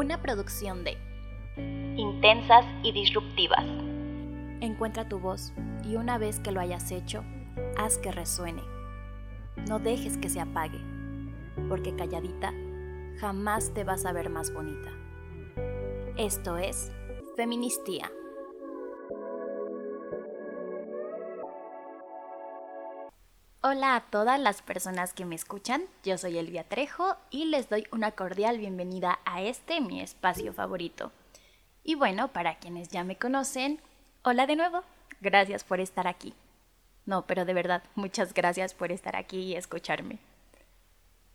Una producción de Intensas y disruptivas. Encuentra tu voz y una vez que lo hayas hecho, haz que resuene. No dejes que se apague, porque calladita jamás te vas a ver más bonita. Esto es Feministía. Hola a todas las personas que me escuchan, yo soy Elvia Trejo y les doy una cordial bienvenida a este mi espacio favorito. Y bueno, para quienes ya me conocen, hola de nuevo, gracias por estar aquí. No, pero de verdad, muchas gracias por estar aquí y escucharme.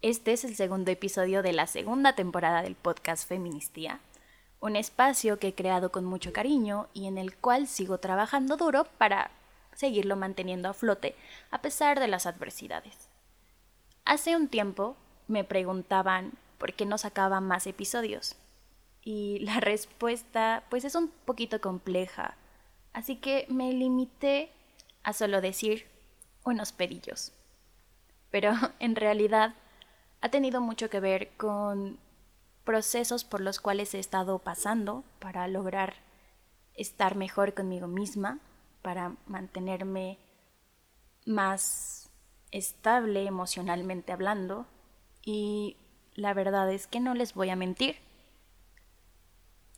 Este es el segundo episodio de la segunda temporada del podcast Feministía, un espacio que he creado con mucho cariño y en el cual sigo trabajando duro para seguirlo manteniendo a flote a pesar de las adversidades. Hace un tiempo me preguntaban por qué no sacaba más episodios y la respuesta pues es un poquito compleja, así que me limité a solo decir unos pedillos. Pero en realidad ha tenido mucho que ver con procesos por los cuales he estado pasando para lograr estar mejor conmigo misma, para mantenerme más estable emocionalmente hablando y la verdad es que no les voy a mentir.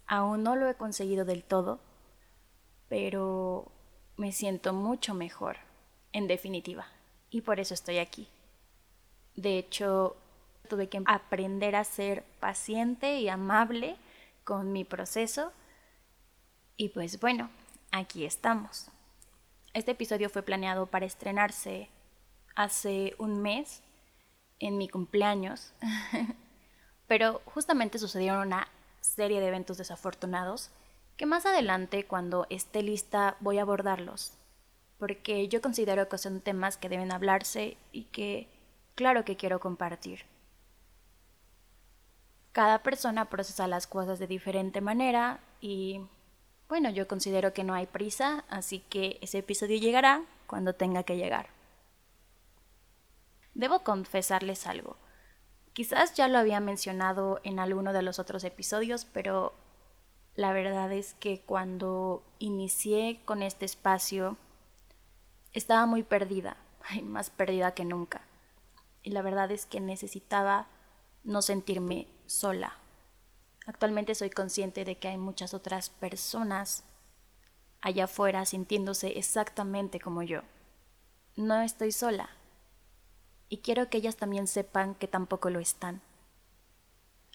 Aún no lo he conseguido del todo, pero me siento mucho mejor, en definitiva, y por eso estoy aquí. De hecho, tuve que aprender a ser paciente y amable con mi proceso, y pues bueno, aquí estamos. Este episodio fue planeado para estrenarse hace un mes, en mi cumpleaños, pero justamente sucedieron una serie de eventos desafortunados que más adelante, cuando esté lista, voy a abordarlos, porque yo considero que son temas que deben hablarse y que, claro que quiero compartir. Cada persona procesa las cosas de diferente manera y bueno, yo considero que no hay prisa, así que ese episodio llegará cuando tenga que llegar. Debo confesarles algo. Quizás ya lo había mencionado en alguno de los otros episodios, pero la verdad es que cuando inicié con este espacio estaba muy perdida, más perdida que nunca. Y la verdad es que necesitaba no sentirme sola. Actualmente soy consciente de que hay muchas otras personas allá afuera sintiéndose exactamente como yo. No estoy sola. Y quiero que ellas también sepan que tampoco lo están.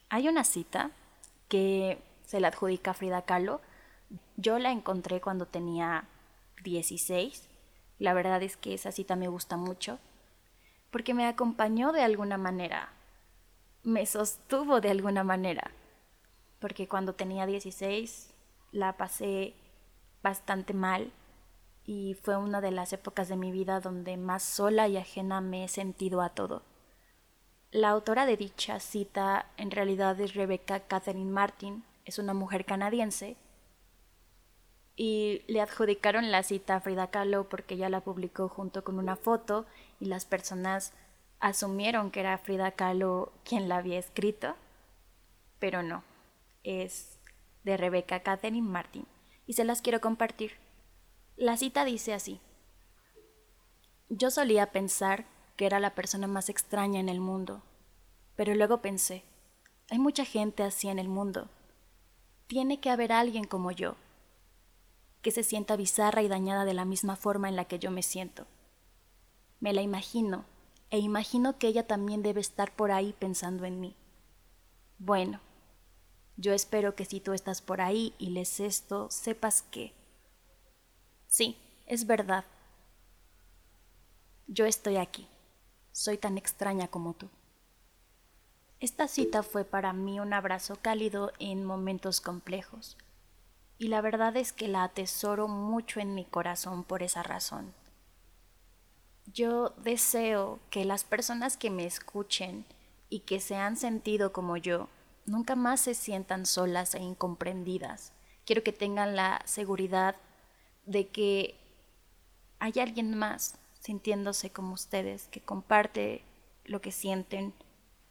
Hay una cita que se la adjudica Frida Kahlo. Yo la encontré cuando tenía 16. La verdad es que esa cita me gusta mucho porque me acompañó de alguna manera, me sostuvo de alguna manera porque cuando tenía 16 la pasé bastante mal y fue una de las épocas de mi vida donde más sola y ajena me he sentido a todo. La autora de dicha cita en realidad es Rebecca Catherine Martin, es una mujer canadiense y le adjudicaron la cita a Frida Kahlo porque ella la publicó junto con una foto y las personas asumieron que era Frida Kahlo quien la había escrito, pero no es de Rebecca Catherine Martin y se las quiero compartir. La cita dice así. Yo solía pensar que era la persona más extraña en el mundo, pero luego pensé, hay mucha gente así en el mundo. Tiene que haber alguien como yo, que se sienta bizarra y dañada de la misma forma en la que yo me siento. Me la imagino, e imagino que ella también debe estar por ahí pensando en mí. Bueno, yo espero que si tú estás por ahí y lees esto, sepas que... Sí, es verdad. Yo estoy aquí. Soy tan extraña como tú. Esta cita fue para mí un abrazo cálido en momentos complejos, y la verdad es que la atesoro mucho en mi corazón por esa razón. Yo deseo que las personas que me escuchen y que se han sentido como yo nunca más se sientan solas e incomprendidas. Quiero que tengan la seguridad de que hay alguien más sintiéndose como ustedes, que comparte lo que sienten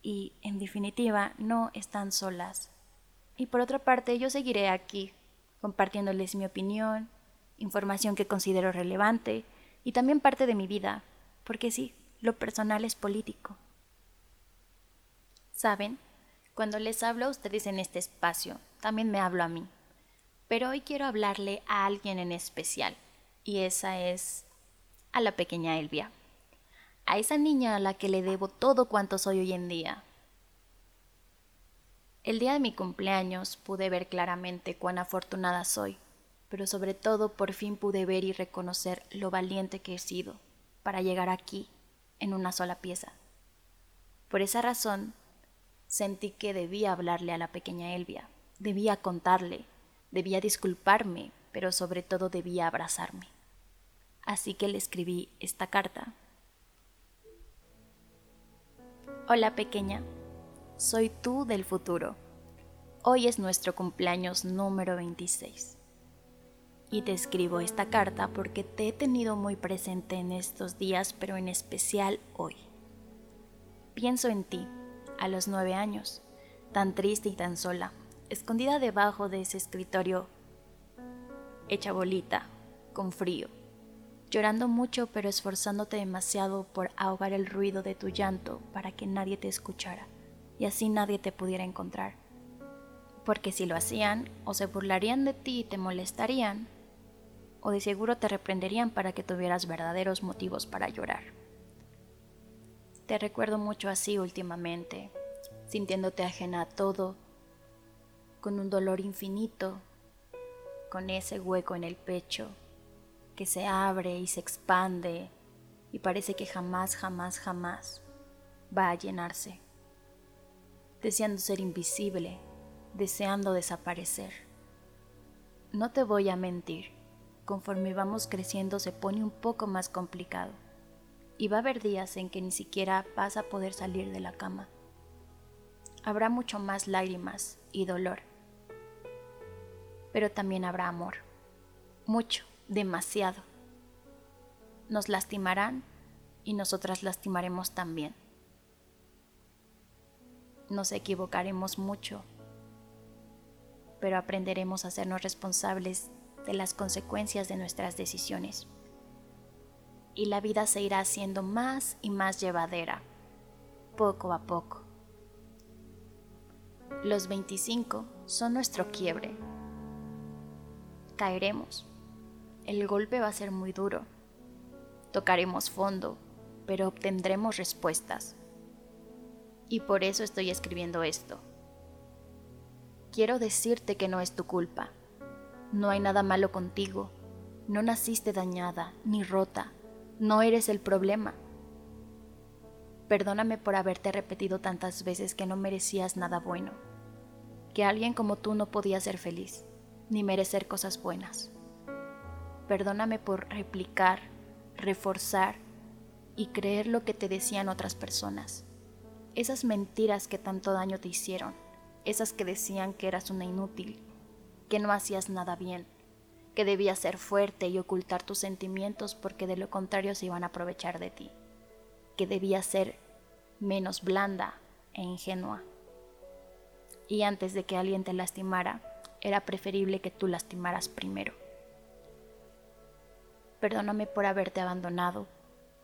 y, en definitiva, no están solas. Y por otra parte, yo seguiré aquí, compartiéndoles mi opinión, información que considero relevante y también parte de mi vida, porque sí, lo personal es político. Saben, cuando les hablo a ustedes en este espacio, también me hablo a mí. Pero hoy quiero hablarle a alguien en especial, y esa es a la pequeña Elvia, a esa niña a la que le debo todo cuanto soy hoy en día. El día de mi cumpleaños pude ver claramente cuán afortunada soy, pero sobre todo por fin pude ver y reconocer lo valiente que he sido para llegar aquí en una sola pieza. Por esa razón, sentí que debía hablarle a la pequeña Elvia, debía contarle, debía disculparme, pero sobre todo debía abrazarme. Así que le escribí esta carta. Hola pequeña, soy tú del futuro. Hoy es nuestro cumpleaños número 26. Y te escribo esta carta porque te he tenido muy presente en estos días, pero en especial hoy. Pienso en ti a los nueve años, tan triste y tan sola, escondida debajo de ese escritorio, hecha bolita, con frío, llorando mucho pero esforzándote demasiado por ahogar el ruido de tu llanto para que nadie te escuchara y así nadie te pudiera encontrar. Porque si lo hacían, o se burlarían de ti y te molestarían, o de seguro te reprenderían para que tuvieras verdaderos motivos para llorar. Te recuerdo mucho así últimamente, sintiéndote ajena a todo, con un dolor infinito, con ese hueco en el pecho que se abre y se expande y parece que jamás, jamás, jamás va a llenarse, deseando ser invisible, deseando desaparecer. No te voy a mentir, conforme vamos creciendo se pone un poco más complicado y va a haber días en que ni siquiera vas a poder salir de la cama. Habrá mucho más lágrimas y dolor, pero también habrá amor, mucho, demasiado. Nos lastimarán y nosotras lastimaremos también. Nos equivocaremos mucho, pero aprenderemos a hacernos responsables de las consecuencias de nuestras decisiones y la vida se irá haciendo más y más llevadera, poco a poco. Los 25 son nuestro quiebre. Caeremos. El golpe va a ser muy duro. Tocaremos fondo, pero obtendremos respuestas. Y por eso estoy escribiendo esto. Quiero decirte que no es tu culpa. No hay nada malo contigo. No naciste dañada ni rota no eres el problema. Perdóname por haberte repetido tantas veces que no merecías nada bueno, que alguien como tú no podía ser feliz, ni merecer cosas buenas. Perdóname por replicar, reforzar y creer lo que te decían otras personas. Esas mentiras que tanto daño te hicieron, esas que decían que eras una inútil, que no hacías nada bien, que debías ser fuerte y ocultar tus sentimientos porque de lo contrario se iban a aprovechar de ti, que debías ser menos blanda e ingenua. Y antes de que alguien te lastimara, era preferible que tú lastimaras primero. Perdóname por haberte abandonado,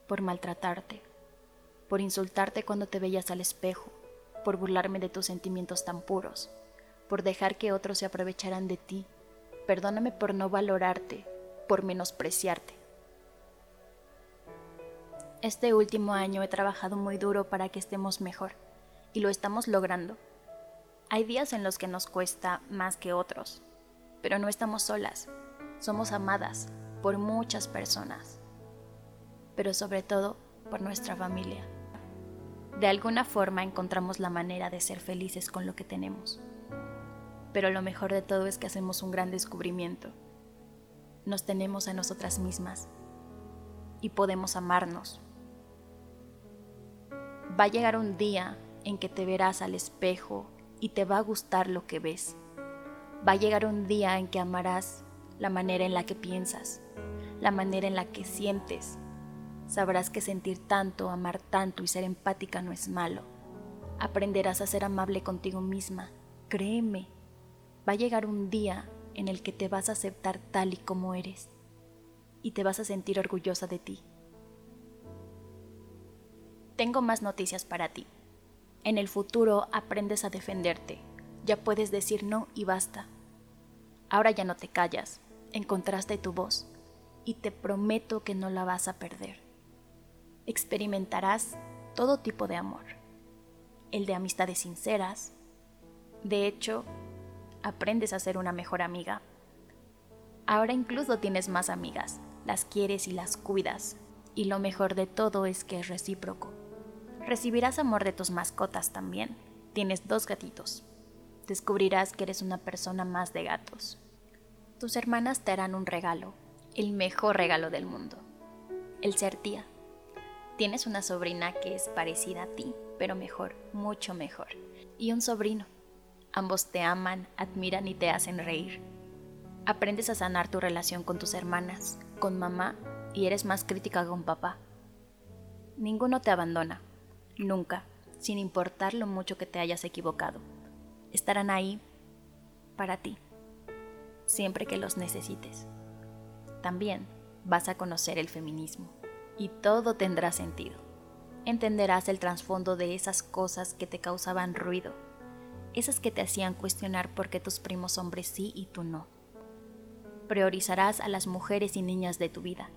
por maltratarte, por insultarte cuando te veías al espejo, por burlarme de tus sentimientos tan puros, por dejar que otros se aprovecharan de ti Perdóname por no valorarte, por menospreciarte. Este último año he trabajado muy duro para que estemos mejor y lo estamos logrando. Hay días en los que nos cuesta más que otros, pero no estamos solas, somos amadas por muchas personas, pero sobre todo por nuestra familia. De alguna forma encontramos la manera de ser felices con lo que tenemos pero lo mejor de todo es que hacemos un gran descubrimiento. Nos tenemos a nosotras mismas y podemos amarnos. Va a llegar un día en que te verás al espejo y te va a gustar lo que ves. Va a llegar un día en que amarás la manera en la que piensas, la manera en la que sientes. Sabrás que sentir tanto, amar tanto y ser empática no es malo. Aprenderás a ser amable contigo misma. Créeme, Va a llegar un día en el que te vas a aceptar tal y como eres y te vas a sentir orgullosa de ti. Tengo más noticias para ti. En el futuro aprendes a defenderte. Ya puedes decir no y basta. Ahora ya no te callas. Encontraste tu voz y te prometo que no la vas a perder. Experimentarás todo tipo de amor. El de amistades sinceras. De hecho, aprendes a ser una mejor amiga. Ahora incluso tienes más amigas, las quieres y las cuidas, y lo mejor de todo es que es recíproco. Recibirás amor de tus mascotas también. Tienes dos gatitos. Descubrirás que eres una persona más de gatos. Tus hermanas te harán un regalo, el mejor regalo del mundo, el ser tía. Tienes una sobrina que es parecida a ti, pero mejor, mucho mejor. Y un sobrino. Ambos te aman, admiran y te hacen reír. Aprendes a sanar tu relación con tus hermanas, con mamá y eres más crítica con papá. Ninguno te abandona, nunca, sin importar lo mucho que te hayas equivocado. Estarán ahí para ti, siempre que los necesites. También vas a conocer el feminismo y todo tendrá sentido. Entenderás el trasfondo de esas cosas que te causaban ruido, esas que te hacían cuestionar por qué tus primos hombres sí y tú no. Priorizarás a las mujeres y niñas de tu vida.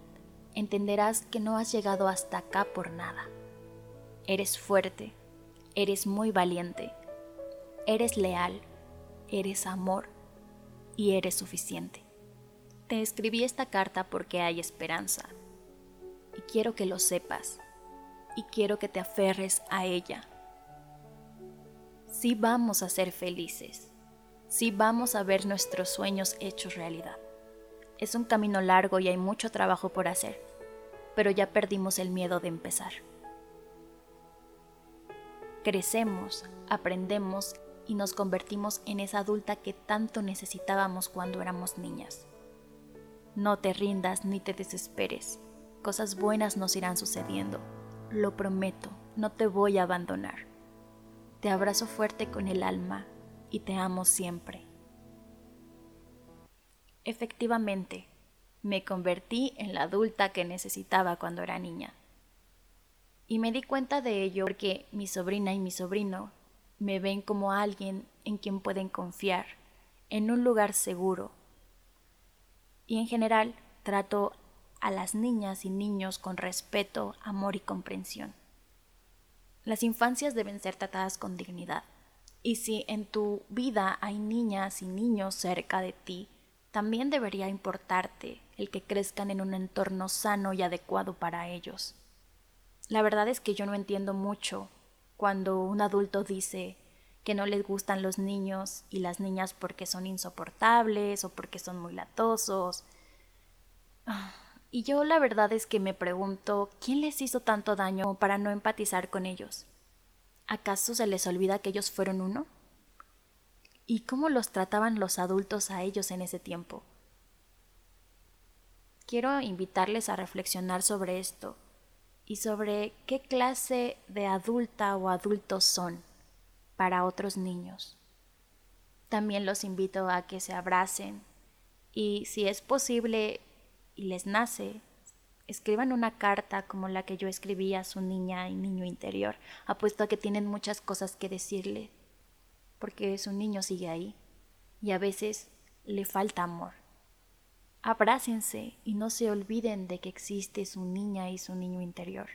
Entenderás que no has llegado hasta acá por nada Eres fuerte, eres muy valiente, eres leal, eres amor y eres suficiente. Te escribí esta carta porque hay esperanza y quiero que lo sepas y quiero que te aferres a ella. Sí vamos a ser felices, sí vamos a ver nuestros sueños hechos realidad. Es un camino largo y hay mucho trabajo por hacer, pero ya perdimos el miedo de empezar. Crecemos, aprendemos y nos convertimos en esa adulta que tanto necesitábamos cuando éramos niñas. No te rindas ni te desesperes. Cosas buenas nos irán sucediendo. Lo prometo, no te voy a abandonar. Te abrazo fuerte con el alma y te amo siempre. Efectivamente, me convertí en la adulta que necesitaba cuando era niña. Y me di cuenta de ello porque mi sobrina y mi sobrino me ven como alguien en quien pueden confiar, en un lugar seguro. Y en general trato a las niñas y niños con respeto, amor y comprensión. Las infancias deben ser tratadas con dignidad. Y si en tu vida hay niñas y niños cerca de ti, también debería importarte el que crezcan en un entorno sano y adecuado para ellos. La verdad es que yo no entiendo mucho cuando un adulto dice que no les gustan los niños y las niñas porque son insoportables o porque son muy latosos. Y yo la verdad es que me pregunto, ¿quién les hizo tanto daño para no empatizar con ellos? ¿Acaso se les olvida que ellos fueron uno? ¿Y cómo los trataban los adultos a ellos en ese tiempo? Quiero invitarles a reflexionar sobre esto y sobre qué clase de adulta o adultos son para otros niños. También los invito a que se abracen y si es posible les nace, escriban una carta como la que yo escribí a su niña y niño interior. Apuesto a que tienen muchas cosas que decirle, porque su niño sigue ahí y a veces le falta amor. Abrácense y no se olviden de que existe su niña y su niño interior.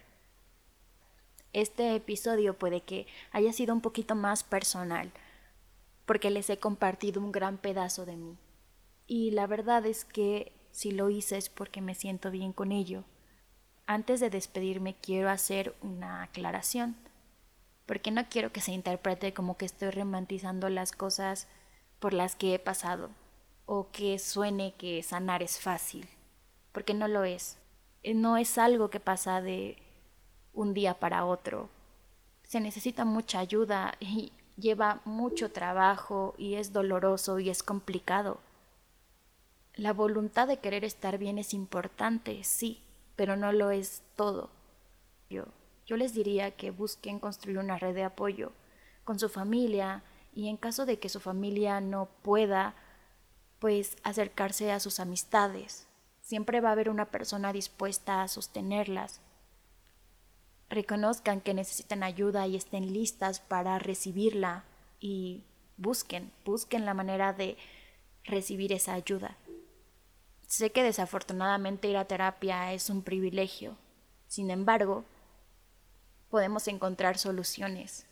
Este episodio puede que haya sido un poquito más personal, porque les he compartido un gran pedazo de mí. Y la verdad es que si lo hice es porque me siento bien con ello. Antes de despedirme quiero hacer una aclaración, porque no quiero que se interprete como que estoy romantizando las cosas por las que he pasado o que suene que sanar es fácil, porque no lo es. Eh, no es algo que pasa de un día para otro. Se necesita mucha ayuda y lleva mucho trabajo y es doloroso y es complicado. La voluntad de querer estar bien es importante, sí, pero no lo es todo. Yo, yo les diría que busquen construir una red de apoyo con su familia y en caso de que su familia no pueda, pues acercarse a sus amistades. Siempre va a haber una persona dispuesta a sostenerlas. Reconozcan que necesitan ayuda y estén listas para recibirla y busquen, busquen la manera de recibir esa ayuda. Sé que desafortunadamente ir a terapia es un privilegio, sin embargo, podemos encontrar soluciones.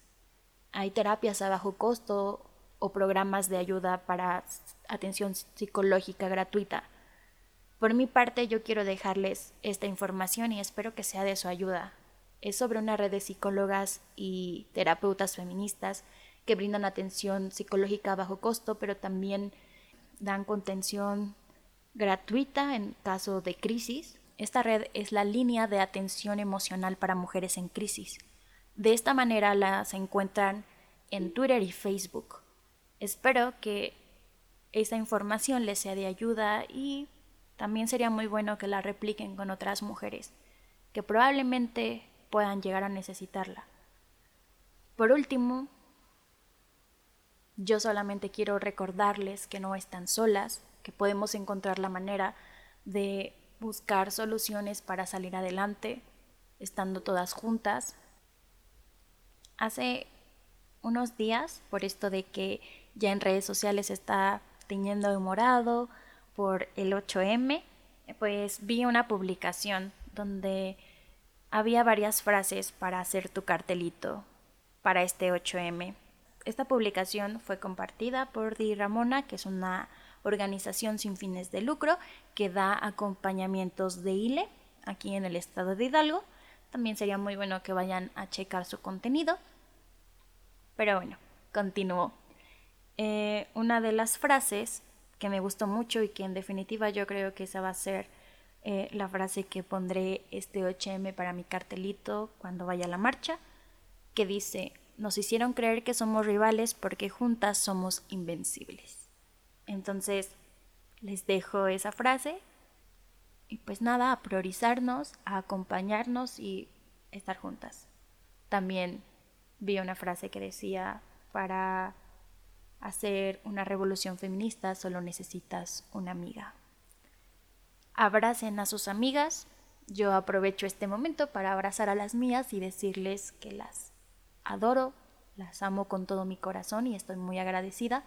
Hay terapias a bajo costo o programas de ayuda para atención psicológica gratuita. Por mi parte, yo quiero dejarles esta información y espero que sea de su ayuda. Es sobre una red de psicólogas y terapeutas feministas que brindan atención psicológica a bajo costo, pero también dan contención gratuita en caso de crisis. Esta red es la línea de atención emocional para mujeres en crisis. De esta manera las encuentran en Twitter y Facebook. Espero que esta información les sea de ayuda y también sería muy bueno que la repliquen con otras mujeres que probablemente puedan llegar a necesitarla. Por último, yo solamente quiero recordarles que no están solas, que podemos encontrar la manera de buscar soluciones para salir adelante, estando todas juntas. Hace unos días, por esto de que ya en redes sociales está teñiendo de morado, por el 8M, pues vi una publicación donde había varias frases para hacer tu cartelito para este 8M. Esta publicación fue compartida por Di Ramona, que es una organización sin fines de lucro que da acompañamientos de ILE aquí en el estado de Hidalgo. También sería muy bueno que vayan a checar su contenido. Pero bueno, continúo. Eh, una de las frases que me gustó mucho y que en definitiva yo creo que esa va a ser eh, la frase que pondré este 8M para mi cartelito cuando vaya a la marcha, que dice, nos hicieron creer que somos rivales porque juntas somos invencibles. Entonces, les dejo esa frase y pues nada, a priorizarnos, a acompañarnos y estar juntas. También vi una frase que decía, para hacer una revolución feminista solo necesitas una amiga. Abracen a sus amigas. Yo aprovecho este momento para abrazar a las mías y decirles que las adoro, las amo con todo mi corazón y estoy muy agradecida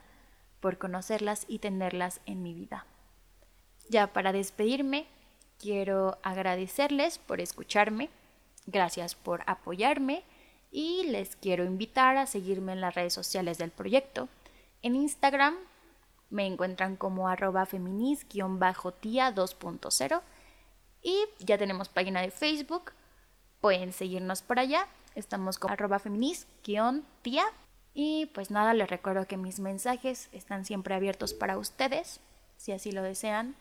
por conocerlas y tenerlas en mi vida. Ya para despedirme, quiero agradecerles por escucharme, gracias por apoyarme y les quiero invitar a seguirme en las redes sociales del proyecto. En Instagram me encuentran como arroba feminis-tía 2.0 y ya tenemos página de Facebook, pueden seguirnos por allá Estamos con arroba feminis-tía. Y pues nada, les recuerdo que mis mensajes están siempre abiertos para ustedes. Si así lo desean,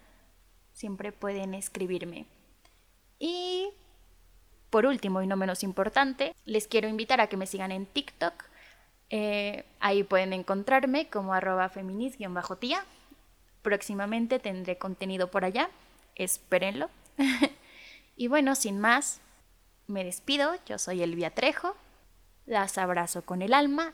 siempre pueden escribirme. Y por último y no menos importante, les quiero invitar a que me sigan en TikTok. Eh, ahí pueden encontrarme como arroba feminis-tía. Próximamente tendré contenido por allá. Espérenlo. y bueno, sin más, me despido, yo soy Elvia Trejo, las abrazo con el alma